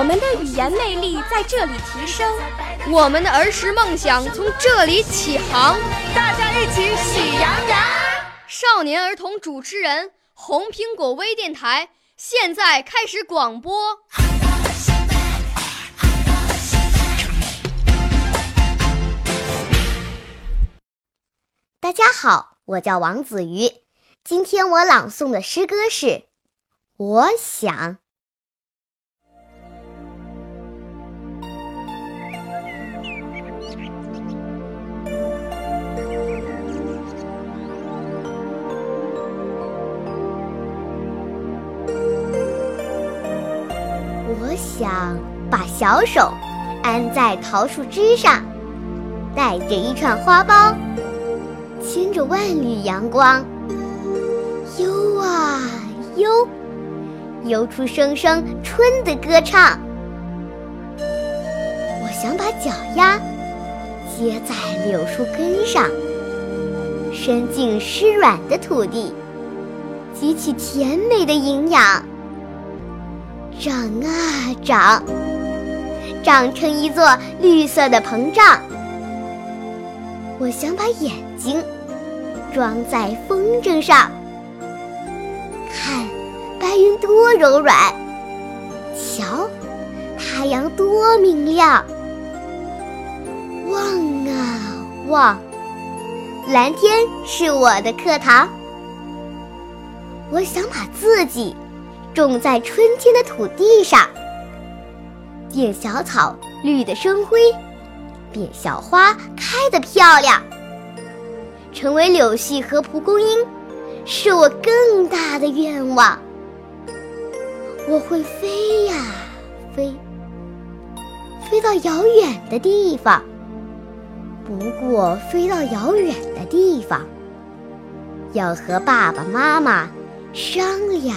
我们的语言魅力在这里提升，我们的儿时梦想从这里起航。大家一起喜羊羊。少年儿童主持人，红苹果微电台现在开始广播。大家好，我叫王子瑜，今天我朗诵的诗歌是《我想》。我想把小手安在桃树枝上，带着一串花苞，牵着万缕阳光，悠啊悠，悠出声声春的歌唱。我想把脚丫接在柳树根上，伸进湿软的土地，汲取甜美的营养。长啊长，长成一座绿色的膨胀。我想把眼睛装在风筝上，看白云多柔软，瞧太阳多明亮。望啊望，蓝天是我的课堂。我想把自己。种在春天的土地上，变小草绿得生辉，变小花开得漂亮。成为柳絮和蒲公英，是我更大的愿望。我会飞呀飞，飞到遥远的地方。不过，飞到遥远的地方，要和爸爸妈妈商量。